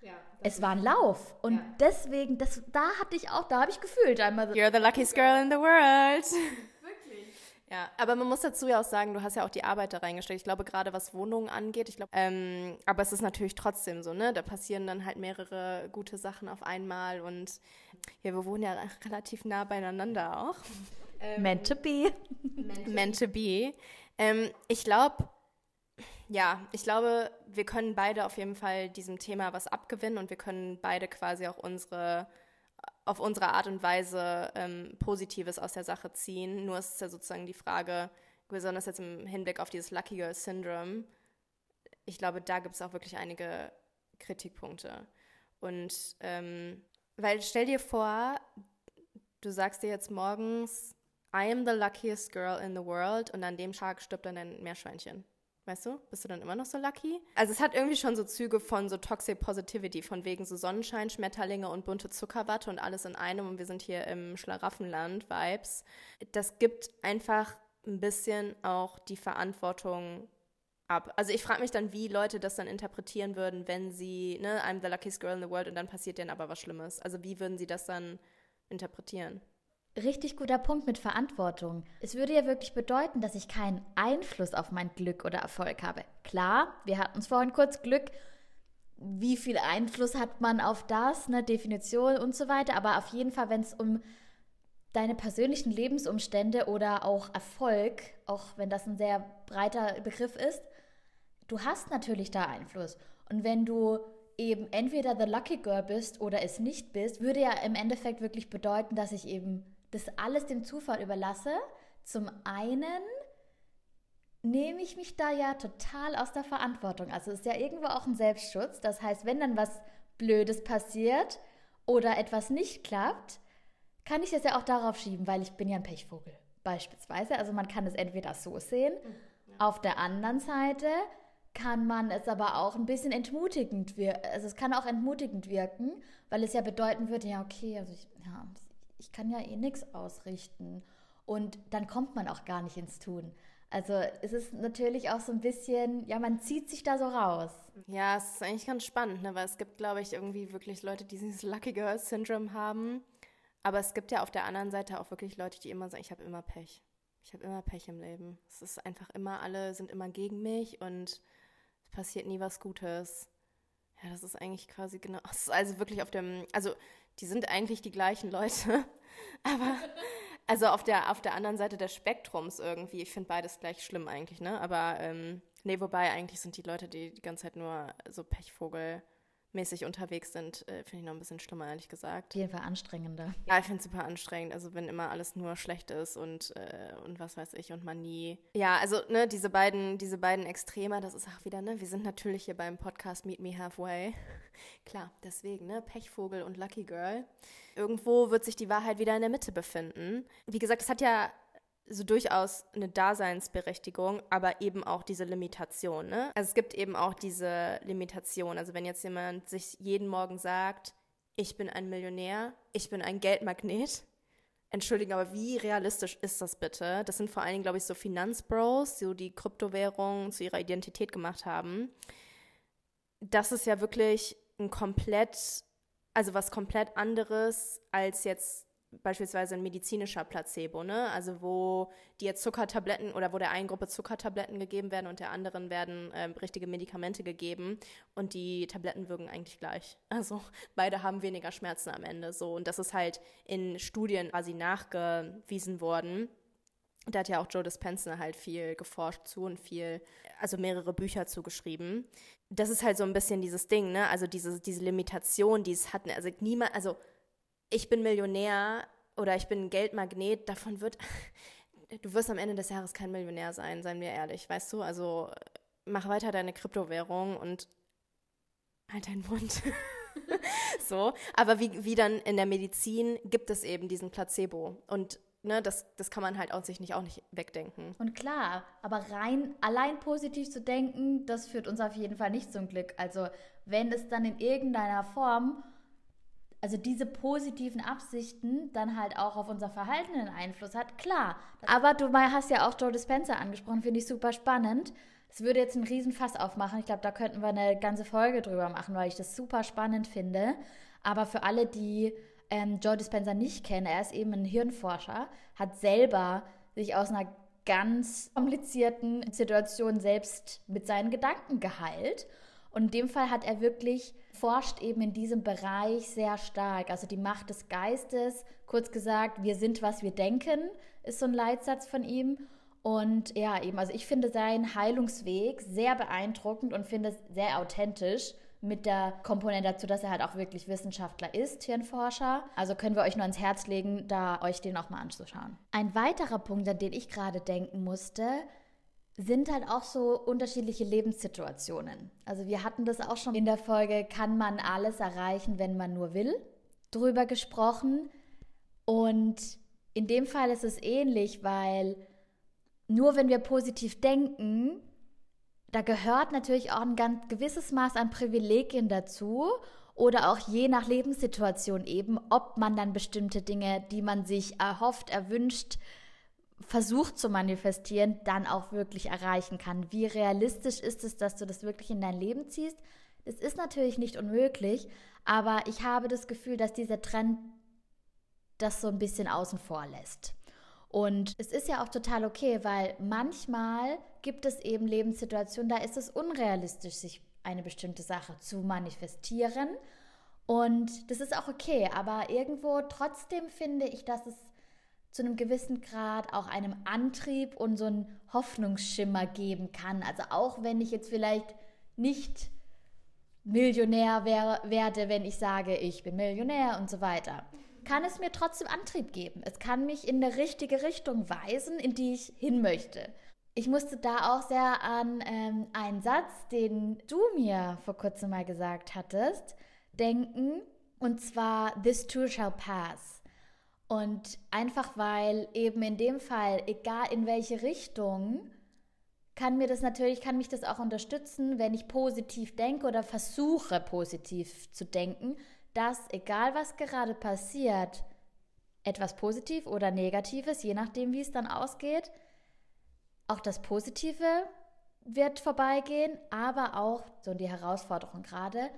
Ja, es war ein Lauf. Und ja. deswegen, das, da hatte ich auch, da habe ich gefühlt einmal so. You're the luckiest girl in the world. Ja, aber man muss dazu ja auch sagen, du hast ja auch die Arbeit da reingesteckt. Ich glaube, gerade was Wohnungen angeht, ich glaube, ähm, aber es ist natürlich trotzdem so, ne? Da passieren dann halt mehrere gute Sachen auf einmal und ja, wir wohnen ja relativ nah beieinander auch. Ähm, meant to be. Meant to be. Ähm, ich glaube, ja, ich glaube, wir können beide auf jeden Fall diesem Thema was abgewinnen und wir können beide quasi auch unsere auf unsere Art und Weise ähm, Positives aus der Sache ziehen. Nur ist es ja sozusagen die Frage, besonders jetzt im Hinblick auf dieses Lucky Girl Syndrome, ich glaube, da gibt es auch wirklich einige Kritikpunkte. Und ähm, weil stell dir vor, du sagst dir jetzt morgens, I am the luckiest girl in the world und an dem Tag stirbt dann ein Meerschweinchen. Weißt du, bist du dann immer noch so lucky? Also es hat irgendwie schon so Züge von so Toxic Positivity, von wegen so Sonnenschein, Schmetterlinge und bunte Zuckerwatte und alles in einem und wir sind hier im Schlaraffenland, Vibes. Das gibt einfach ein bisschen auch die Verantwortung ab. Also ich frage mich dann, wie Leute das dann interpretieren würden, wenn sie, ne, I'm the luckiest girl in the world und dann passiert denen aber was Schlimmes. Also wie würden sie das dann interpretieren? Richtig guter Punkt mit Verantwortung. Es würde ja wirklich bedeuten, dass ich keinen Einfluss auf mein Glück oder Erfolg habe. Klar, wir hatten uns vorhin kurz Glück. Wie viel Einfluss hat man auf das, eine Definition und so weiter. Aber auf jeden Fall, wenn es um deine persönlichen Lebensumstände oder auch Erfolg, auch wenn das ein sehr breiter Begriff ist, du hast natürlich da Einfluss. Und wenn du eben entweder the lucky girl bist oder es nicht bist, würde ja im Endeffekt wirklich bedeuten, dass ich eben das alles dem Zufall überlasse. Zum einen nehme ich mich da ja total aus der Verantwortung. Also es ist ja irgendwo auch ein Selbstschutz. Das heißt, wenn dann was Blödes passiert oder etwas nicht klappt, kann ich das ja auch darauf schieben, weil ich bin ja ein Pechvogel beispielsweise. Also man kann es entweder so sehen. Auf der anderen Seite kann man es aber auch ein bisschen entmutigend wirken. Also es kann auch entmutigend wirken, weil es ja bedeuten würde, ja, okay, also ich, ja, ich kann ja eh nichts ausrichten. Und dann kommt man auch gar nicht ins Tun. Also es ist natürlich auch so ein bisschen, ja, man zieht sich da so raus. Ja, es ist eigentlich ganz spannend, ne? weil es gibt, glaube ich, irgendwie wirklich Leute, die dieses Lucky Girl Syndrome haben. Aber es gibt ja auf der anderen Seite auch wirklich Leute, die immer sagen, ich habe immer Pech. Ich habe immer Pech im Leben. Es ist einfach immer, alle sind immer gegen mich und es passiert nie was Gutes. Ja, das ist eigentlich quasi genau, es ist also wirklich auf dem, also die sind eigentlich die gleichen Leute, aber also auf der, auf der anderen Seite des Spektrums irgendwie, ich finde beides gleich schlimm eigentlich, ne? Aber ähm, nee, wobei eigentlich sind die Leute, die die ganze Zeit nur so Pechvogel mäßig unterwegs sind, äh, finde ich noch ein bisschen schlimmer, ehrlich gesagt. Auf jeden Fall anstrengender. Ja, ich finde es super anstrengend. Also wenn immer alles nur schlecht ist und, äh, und was weiß ich und man nie. Ja, also ne, diese beiden, diese beiden Extreme, das ist auch wieder, ne, wir sind natürlich hier beim Podcast Meet Me Halfway. Klar, deswegen, ne, Pechvogel und Lucky Girl. Irgendwo wird sich die Wahrheit wieder in der Mitte befinden. Wie gesagt, es hat ja so durchaus eine Daseinsberechtigung, aber eben auch diese Limitation. Ne? Also es gibt eben auch diese Limitation. Also wenn jetzt jemand sich jeden Morgen sagt, ich bin ein Millionär, ich bin ein Geldmagnet. Entschuldigung, aber wie realistisch ist das bitte? Das sind vor allen Dingen, glaube ich, so Finanzbros, so die Kryptowährungen zu ihrer Identität gemacht haben. Das ist ja wirklich ein komplett, also was komplett anderes als jetzt beispielsweise ein medizinischer Placebo, ne? Also wo dir Zuckertabletten oder wo der einen Gruppe Zuckertabletten gegeben werden und der anderen werden ähm, richtige Medikamente gegeben und die Tabletten wirken eigentlich gleich. Also beide haben weniger Schmerzen am Ende so und das ist halt in Studien quasi nachgewiesen worden. Da hat ja auch Joe Dispenza halt viel geforscht zu und viel, also mehrere Bücher zugeschrieben. Das ist halt so ein bisschen dieses Ding, ne? Also diese, diese Limitation, die es hatten. Also niemand, also ich bin Millionär oder ich bin Geldmagnet, davon wird, du wirst am Ende des Jahres kein Millionär sein, seien wir ehrlich, weißt du? Also mach weiter deine Kryptowährung und halt deinen Mund. so, aber wie, wie dann in der Medizin gibt es eben diesen Placebo und ne, das, das kann man halt auch sich nicht auch nicht wegdenken. Und klar, aber rein allein positiv zu denken, das führt uns auf jeden Fall nicht zum Glück. Also wenn es dann in irgendeiner Form also diese positiven Absichten dann halt auch auf unser Verhalten einen Einfluss hat, klar. Aber du hast ja auch Joe Dispenza angesprochen, finde ich super spannend. Es würde jetzt einen riesen Fass aufmachen. Ich glaube, da könnten wir eine ganze Folge drüber machen, weil ich das super spannend finde. Aber für alle, die ähm, Joe Dispenza nicht kennen, er ist eben ein Hirnforscher, hat selber sich aus einer ganz komplizierten Situation selbst mit seinen Gedanken geheilt. Und in dem Fall hat er wirklich forscht eben in diesem Bereich sehr stark. Also die Macht des Geistes, kurz gesagt, wir sind, was wir denken, ist so ein Leitsatz von ihm. Und ja, eben, also ich finde seinen Heilungsweg sehr beeindruckend und finde es sehr authentisch mit der Komponente dazu, dass er halt auch wirklich Wissenschaftler ist, Hirnforscher. Also können wir euch nur ans Herz legen, da euch den auch mal anzuschauen. Ein weiterer Punkt, an den ich gerade denken musste, sind halt auch so unterschiedliche Lebenssituationen. Also wir hatten das auch schon in der Folge, kann man alles erreichen, wenn man nur will, drüber gesprochen. Und in dem Fall ist es ähnlich, weil nur wenn wir positiv denken, da gehört natürlich auch ein ganz gewisses Maß an Privilegien dazu oder auch je nach Lebenssituation eben, ob man dann bestimmte Dinge, die man sich erhofft, erwünscht, versucht zu manifestieren, dann auch wirklich erreichen kann. Wie realistisch ist es, dass du das wirklich in dein Leben ziehst? Das ist natürlich nicht unmöglich, aber ich habe das Gefühl, dass dieser Trend das so ein bisschen außen vor lässt. Und es ist ja auch total okay, weil manchmal gibt es eben Lebenssituationen, da ist es unrealistisch, sich eine bestimmte Sache zu manifestieren. Und das ist auch okay, aber irgendwo trotzdem finde ich, dass es zu einem gewissen Grad auch einem Antrieb und so einen Hoffnungsschimmer geben kann. Also auch wenn ich jetzt vielleicht nicht Millionär wär, werde, wenn ich sage, ich bin Millionär und so weiter, kann es mir trotzdem Antrieb geben. Es kann mich in eine richtige Richtung weisen, in die ich hin möchte. Ich musste da auch sehr an ähm, einen Satz, den du mir vor kurzem mal gesagt hattest, denken. Und zwar, This too shall pass. Und einfach weil eben in dem Fall, egal in welche Richtung, kann mir das natürlich, kann mich das auch unterstützen, wenn ich positiv denke oder versuche positiv zu denken, dass egal was gerade passiert, etwas positiv oder negatives, je nachdem wie es dann ausgeht, auch das Positive wird vorbeigehen, aber auch so die Herausforderung gerade,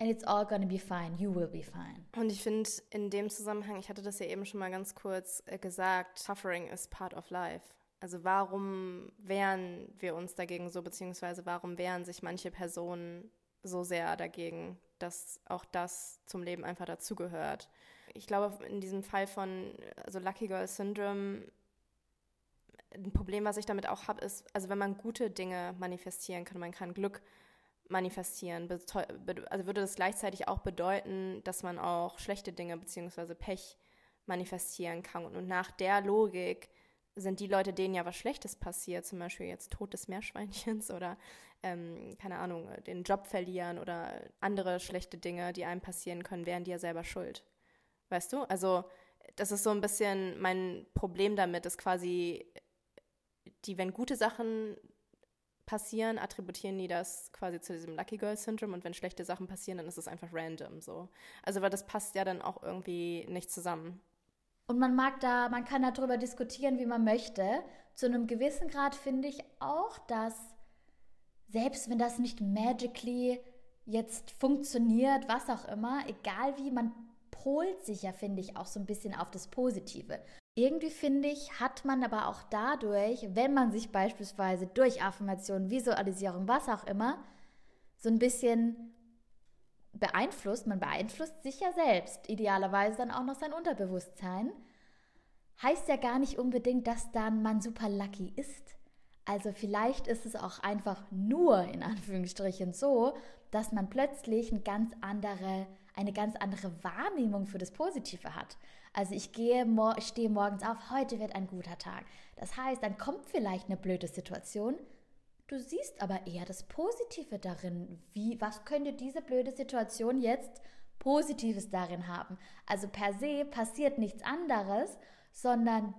And it's all gonna be fine. You will be fine. Und ich finde in dem Zusammenhang, ich hatte das ja eben schon mal ganz kurz äh, gesagt, Suffering is part of life. Also warum wehren wir uns dagegen so, beziehungsweise warum wehren sich manche Personen so sehr dagegen, dass auch das zum Leben einfach dazugehört? Ich glaube, in diesem Fall von also Lucky Girl Syndrome, ein Problem, was ich damit auch habe, ist, also wenn man gute Dinge manifestieren kann, man kann Glück manifestieren. Also würde das gleichzeitig auch bedeuten, dass man auch schlechte Dinge bzw. Pech manifestieren kann. Und nach der Logik sind die Leute, denen ja was Schlechtes passiert, zum Beispiel jetzt Tod des Meerschweinchens oder, ähm, keine Ahnung, den Job verlieren oder andere schlechte Dinge, die einem passieren können, wären die ja selber schuld. Weißt du? Also, das ist so ein bisschen mein Problem damit, ist quasi, die, wenn gute Sachen passieren, attributieren die das quasi zu diesem Lucky Girl Syndrome und wenn schlechte Sachen passieren, dann ist es einfach random so. Also weil das passt ja dann auch irgendwie nicht zusammen. Und man mag da, man kann darüber diskutieren, wie man möchte. Zu einem gewissen Grad finde ich auch, dass selbst wenn das nicht magically jetzt funktioniert, was auch immer, egal wie, man polt sich ja, finde ich, auch so ein bisschen auf das Positive. Irgendwie finde ich, hat man aber auch dadurch, wenn man sich beispielsweise durch Affirmation, Visualisierung, was auch immer, so ein bisschen beeinflusst, man beeinflusst sich ja selbst, idealerweise dann auch noch sein Unterbewusstsein, heißt ja gar nicht unbedingt, dass dann man super lucky ist. Also vielleicht ist es auch einfach nur in Anführungsstrichen so, dass man plötzlich eine ganz andere, eine ganz andere Wahrnehmung für das Positive hat. Also ich gehe, stehe morgens auf, heute wird ein guter Tag. Das heißt, dann kommt vielleicht eine blöde Situation. Du siehst aber eher das Positive darin. Wie, was könnte diese blöde Situation jetzt Positives darin haben? Also per se passiert nichts anderes, sondern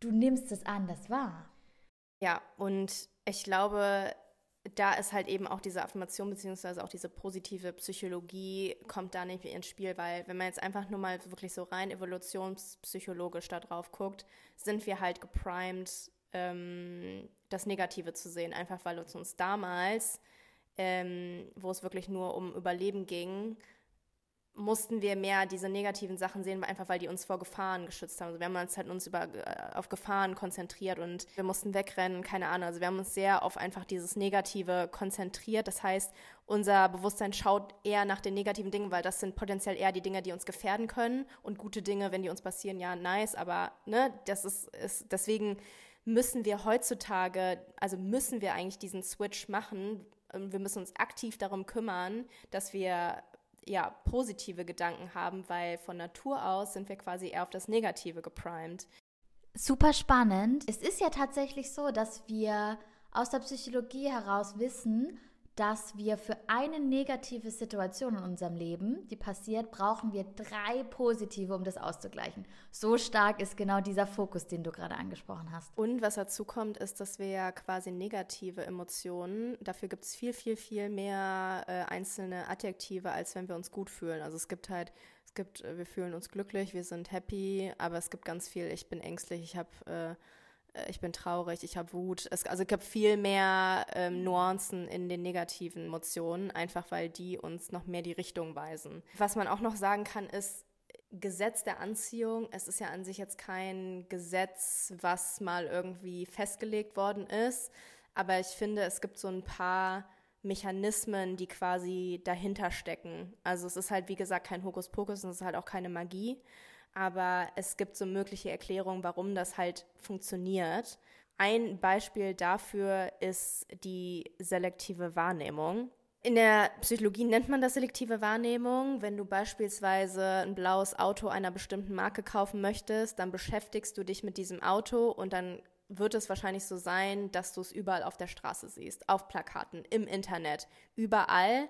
du nimmst es anders wahr. Ja, und ich glaube, da ist halt eben auch diese Affirmation beziehungsweise auch diese positive Psychologie kommt da nicht ins Spiel, weil wenn man jetzt einfach nur mal wirklich so rein evolutionspsychologisch da drauf guckt, sind wir halt geprimed, ähm, das Negative zu sehen, einfach weil uns, uns damals, ähm, wo es wirklich nur um Überleben ging, mussten wir mehr diese negativen Sachen sehen, einfach weil die uns vor Gefahren geschützt haben. Also wir haben uns halt uns über, äh, auf Gefahren konzentriert und wir mussten wegrennen, keine Ahnung. Also wir haben uns sehr auf einfach dieses Negative konzentriert. Das heißt, unser Bewusstsein schaut eher nach den negativen Dingen, weil das sind potenziell eher die Dinge, die uns gefährden können. Und gute Dinge, wenn die uns passieren, ja, nice, aber ne, das ist, ist deswegen müssen wir heutzutage, also müssen wir eigentlich diesen Switch machen. Wir müssen uns aktiv darum kümmern, dass wir ja, positive Gedanken haben, weil von Natur aus sind wir quasi eher auf das Negative geprimed. Super spannend. Es ist ja tatsächlich so, dass wir aus der Psychologie heraus wissen, dass wir für eine negative Situation in unserem Leben, die passiert, brauchen wir drei positive, um das auszugleichen. So stark ist genau dieser Fokus, den du gerade angesprochen hast. Und was dazu kommt, ist, dass wir ja quasi negative Emotionen, dafür gibt es viel, viel, viel mehr äh, einzelne Adjektive, als wenn wir uns gut fühlen. Also es gibt halt, es gibt, äh, wir fühlen uns glücklich, wir sind happy, aber es gibt ganz viel, ich bin ängstlich, ich habe äh, ich bin traurig, ich habe Wut. Es, also es gibt viel mehr ähm, Nuancen in den negativen Emotionen, einfach weil die uns noch mehr die Richtung weisen. Was man auch noch sagen kann, ist, Gesetz der Anziehung, es ist ja an sich jetzt kein Gesetz, was mal irgendwie festgelegt worden ist, aber ich finde, es gibt so ein paar Mechanismen, die quasi dahinter stecken. Also es ist halt, wie gesagt, kein Hokuspokus und es ist halt auch keine Magie aber es gibt so mögliche Erklärungen, warum das halt funktioniert. Ein Beispiel dafür ist die selektive Wahrnehmung. In der Psychologie nennt man das selektive Wahrnehmung. Wenn du beispielsweise ein blaues Auto einer bestimmten Marke kaufen möchtest, dann beschäftigst du dich mit diesem Auto und dann wird es wahrscheinlich so sein, dass du es überall auf der Straße siehst, auf Plakaten, im Internet, überall.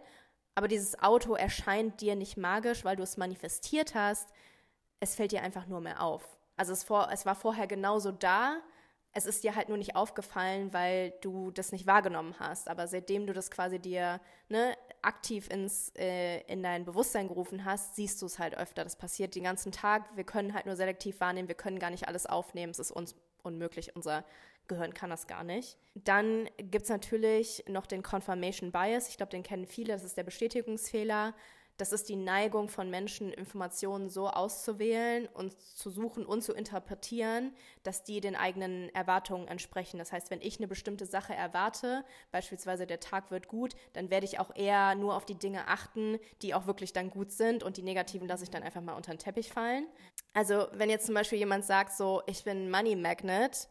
Aber dieses Auto erscheint dir nicht magisch, weil du es manifestiert hast, es fällt dir einfach nur mehr auf. Also es, vor, es war vorher genauso da, es ist dir halt nur nicht aufgefallen, weil du das nicht wahrgenommen hast. Aber seitdem du das quasi dir ne, aktiv ins, äh, in dein Bewusstsein gerufen hast, siehst du es halt öfter. Das passiert den ganzen Tag. Wir können halt nur selektiv wahrnehmen, wir können gar nicht alles aufnehmen. Es ist uns unmöglich, unser Gehirn kann das gar nicht. Dann gibt es natürlich noch den Confirmation Bias. Ich glaube, den kennen viele. Das ist der Bestätigungsfehler das ist die Neigung von Menschen, Informationen so auszuwählen und zu suchen und zu interpretieren, dass die den eigenen Erwartungen entsprechen. Das heißt, wenn ich eine bestimmte Sache erwarte, beispielsweise der Tag wird gut, dann werde ich auch eher nur auf die Dinge achten, die auch wirklich dann gut sind und die negativen lasse ich dann einfach mal unter den Teppich fallen. Also wenn jetzt zum Beispiel jemand sagt, so, ich bin Money Magnet,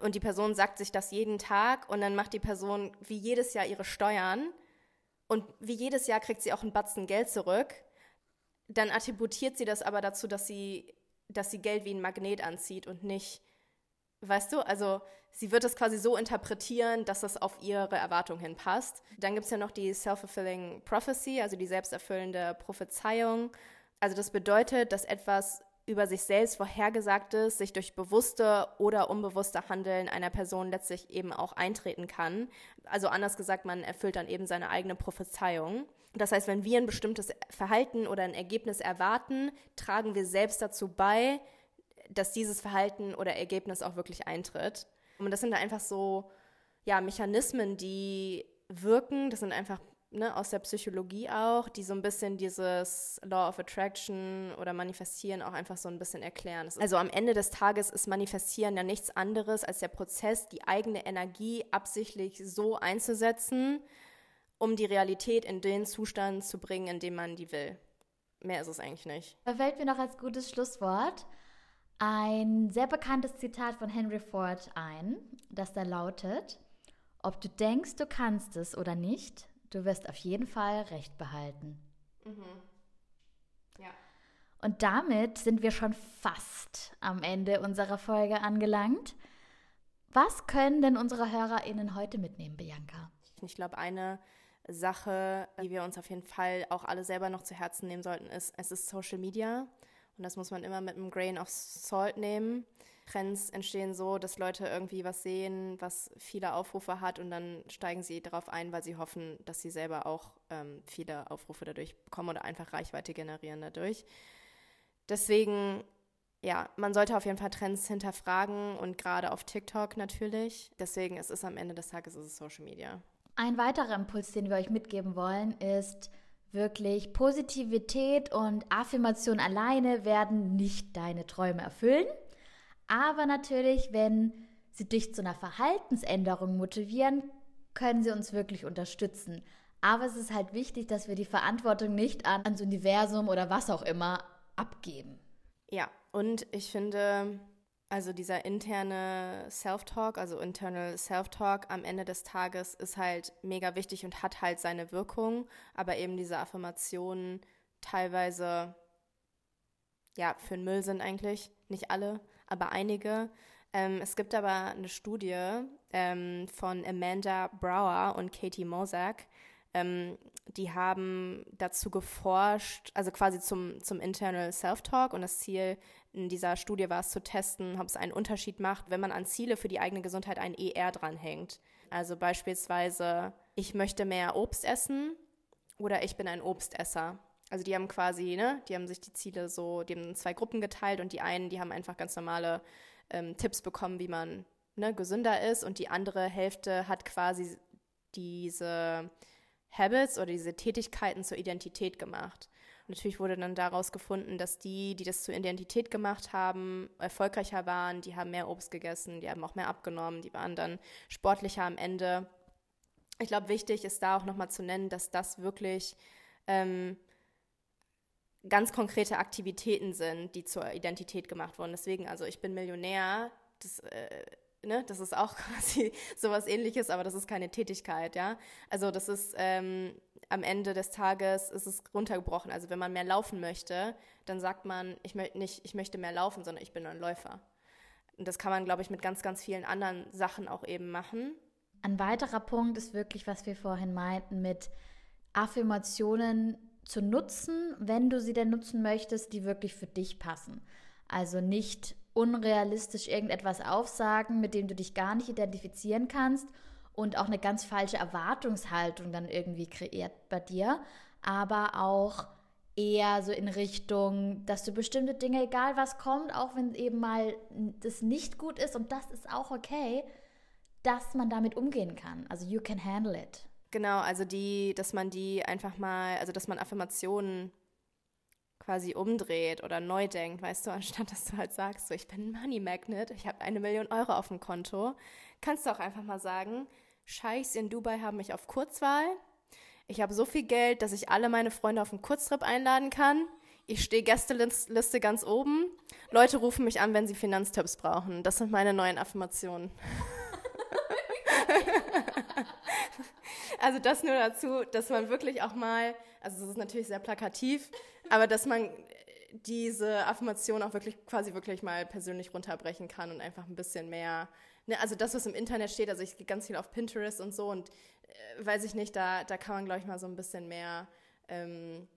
und die Person sagt sich das jeden Tag und dann macht die Person wie jedes Jahr ihre Steuern, und wie jedes Jahr kriegt sie auch einen Batzen Geld zurück. Dann attributiert sie das aber dazu, dass sie, dass sie Geld wie ein Magnet anzieht und nicht, weißt du, also sie wird es quasi so interpretieren, dass es auf ihre Erwartung hinpasst. Dann gibt es ja noch die Self-Fulfilling Prophecy, also die selbsterfüllende Prophezeiung. Also das bedeutet, dass etwas über sich selbst Vorhergesagtes sich durch bewusste oder unbewusste Handeln einer Person letztlich eben auch eintreten kann. Also anders gesagt, man erfüllt dann eben seine eigene Prophezeiung. Das heißt, wenn wir ein bestimmtes Verhalten oder ein Ergebnis erwarten, tragen wir selbst dazu bei, dass dieses Verhalten oder Ergebnis auch wirklich eintritt. Und das sind einfach so ja, Mechanismen, die wirken. Das sind einfach ne, aus der Psychologie auch, die so ein bisschen dieses Law of Attraction oder Manifestieren auch einfach so ein bisschen erklären. Also am Ende des Tages ist Manifestieren ja nichts anderes als der Prozess, die eigene Energie absichtlich so einzusetzen, um die Realität in den Zustand zu bringen, in dem man die will. Mehr ist es eigentlich nicht. Da fällt mir noch als gutes Schlusswort ein sehr bekanntes Zitat von Henry Ford ein, das da lautet, ob du denkst, du kannst es oder nicht, Du wirst auf jeden Fall Recht behalten. Mhm. Ja. Und damit sind wir schon fast am Ende unserer Folge angelangt. Was können denn unsere HörerInnen heute mitnehmen, Bianca? Ich glaube, eine Sache, die wir uns auf jeden Fall auch alle selber noch zu Herzen nehmen sollten, ist, es ist Social Media. Und das muss man immer mit einem Grain of Salt nehmen. Trends entstehen so, dass Leute irgendwie was sehen, was viele Aufrufe hat und dann steigen sie darauf ein, weil sie hoffen, dass sie selber auch ähm, viele Aufrufe dadurch bekommen oder einfach Reichweite generieren dadurch. Deswegen, ja, man sollte auf jeden Fall Trends hinterfragen und gerade auf TikTok natürlich. Deswegen ist es am Ende des Tages ist es Social Media. Ein weiterer Impuls, den wir euch mitgeben wollen, ist wirklich Positivität und Affirmation alleine werden nicht deine Träume erfüllen. Aber natürlich, wenn sie dich zu einer Verhaltensänderung motivieren, können sie uns wirklich unterstützen. Aber es ist halt wichtig, dass wir die Verantwortung nicht an, ans Universum oder was auch immer abgeben. Ja, und ich finde, also dieser interne Self-Talk, also internal Self-Talk am Ende des Tages ist halt mega wichtig und hat halt seine Wirkung, aber eben diese Affirmationen teilweise ja für den Müll sind eigentlich, nicht alle aber einige. Ähm, es gibt aber eine Studie ähm, von Amanda Brower und Katie Mosak. Ähm, die haben dazu geforscht, also quasi zum, zum Internal Self-Talk und das Ziel in dieser Studie war es zu testen, ob es einen Unterschied macht, wenn man an Ziele für die eigene Gesundheit ein ER dranhängt. Also beispielsweise, ich möchte mehr Obst essen oder ich bin ein Obstesser. Also die haben quasi, ne, die haben sich die Ziele so, die haben zwei Gruppen geteilt und die einen, die haben einfach ganz normale ähm, Tipps bekommen, wie man ne, gesünder ist und die andere Hälfte hat quasi diese Habits oder diese Tätigkeiten zur Identität gemacht. Und natürlich wurde dann daraus gefunden, dass die, die das zur Identität gemacht haben, erfolgreicher waren, die haben mehr Obst gegessen, die haben auch mehr abgenommen, die waren dann sportlicher am Ende. Ich glaube, wichtig ist da auch nochmal zu nennen, dass das wirklich ähm, ganz konkrete Aktivitäten sind, die zur Identität gemacht wurden. Deswegen, also ich bin Millionär, das äh, ne, das ist auch quasi sowas ähnliches, aber das ist keine Tätigkeit, ja. Also das ist ähm, am Ende des Tages ist es runtergebrochen. Also wenn man mehr laufen möchte, dann sagt man, ich möchte nicht, ich möchte mehr laufen, sondern ich bin ein Läufer. Und das kann man, glaube ich, mit ganz, ganz vielen anderen Sachen auch eben machen. Ein weiterer Punkt ist wirklich, was wir vorhin meinten, mit Affirmationen zu nutzen, wenn du sie denn nutzen möchtest, die wirklich für dich passen. Also nicht unrealistisch irgendetwas aufsagen, mit dem du dich gar nicht identifizieren kannst und auch eine ganz falsche Erwartungshaltung dann irgendwie kreiert bei dir, aber auch eher so in Richtung, dass du bestimmte Dinge, egal was kommt, auch wenn eben mal das nicht gut ist und das ist auch okay, dass man damit umgehen kann. Also you can handle it. Genau, also die, dass man die einfach mal, also dass man Affirmationen quasi umdreht oder neu denkt, weißt du, anstatt dass du halt sagst, so ich bin ein Money Magnet, ich habe eine Million Euro auf dem Konto, kannst du auch einfach mal sagen, Scheichs in Dubai haben mich auf Kurzwahl. Ich habe so viel Geld, dass ich alle meine Freunde auf einen Kurztrip einladen kann. Ich stehe Gästeliste ganz oben. Leute rufen mich an, wenn sie Finanztipps brauchen. Das sind meine neuen Affirmationen. also das nur dazu, dass man wirklich auch mal, also das ist natürlich sehr plakativ, aber dass man diese Affirmation auch wirklich quasi wirklich mal persönlich runterbrechen kann und einfach ein bisschen mehr, ne, also das, was im Internet steht, also ich gehe ganz viel auf Pinterest und so und äh, weiß ich nicht, da, da kann man, glaube ich, mal so ein bisschen mehr ähm,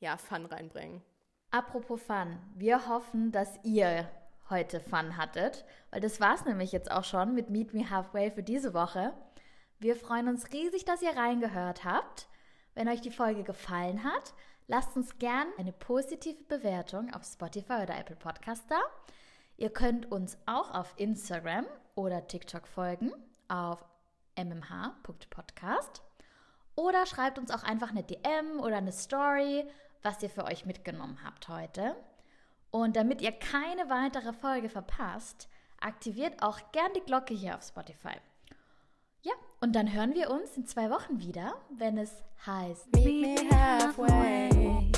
ja, Fun reinbringen. Apropos Fun, wir hoffen, dass ihr heute Fun hattet, weil das war es nämlich jetzt auch schon mit Meet Me Halfway für diese Woche. Wir freuen uns riesig, dass ihr reingehört habt. Wenn euch die Folge gefallen hat, lasst uns gern eine positive Bewertung auf Spotify oder Apple Podcast da. Ihr könnt uns auch auf Instagram oder TikTok folgen auf mmh.podcast oder schreibt uns auch einfach eine DM oder eine Story, was ihr für euch mitgenommen habt heute. Und damit ihr keine weitere Folge verpasst, aktiviert auch gern die Glocke hier auf Spotify. Ja, und dann hören wir uns in zwei Wochen wieder, wenn es heißt Meet Me Halfway.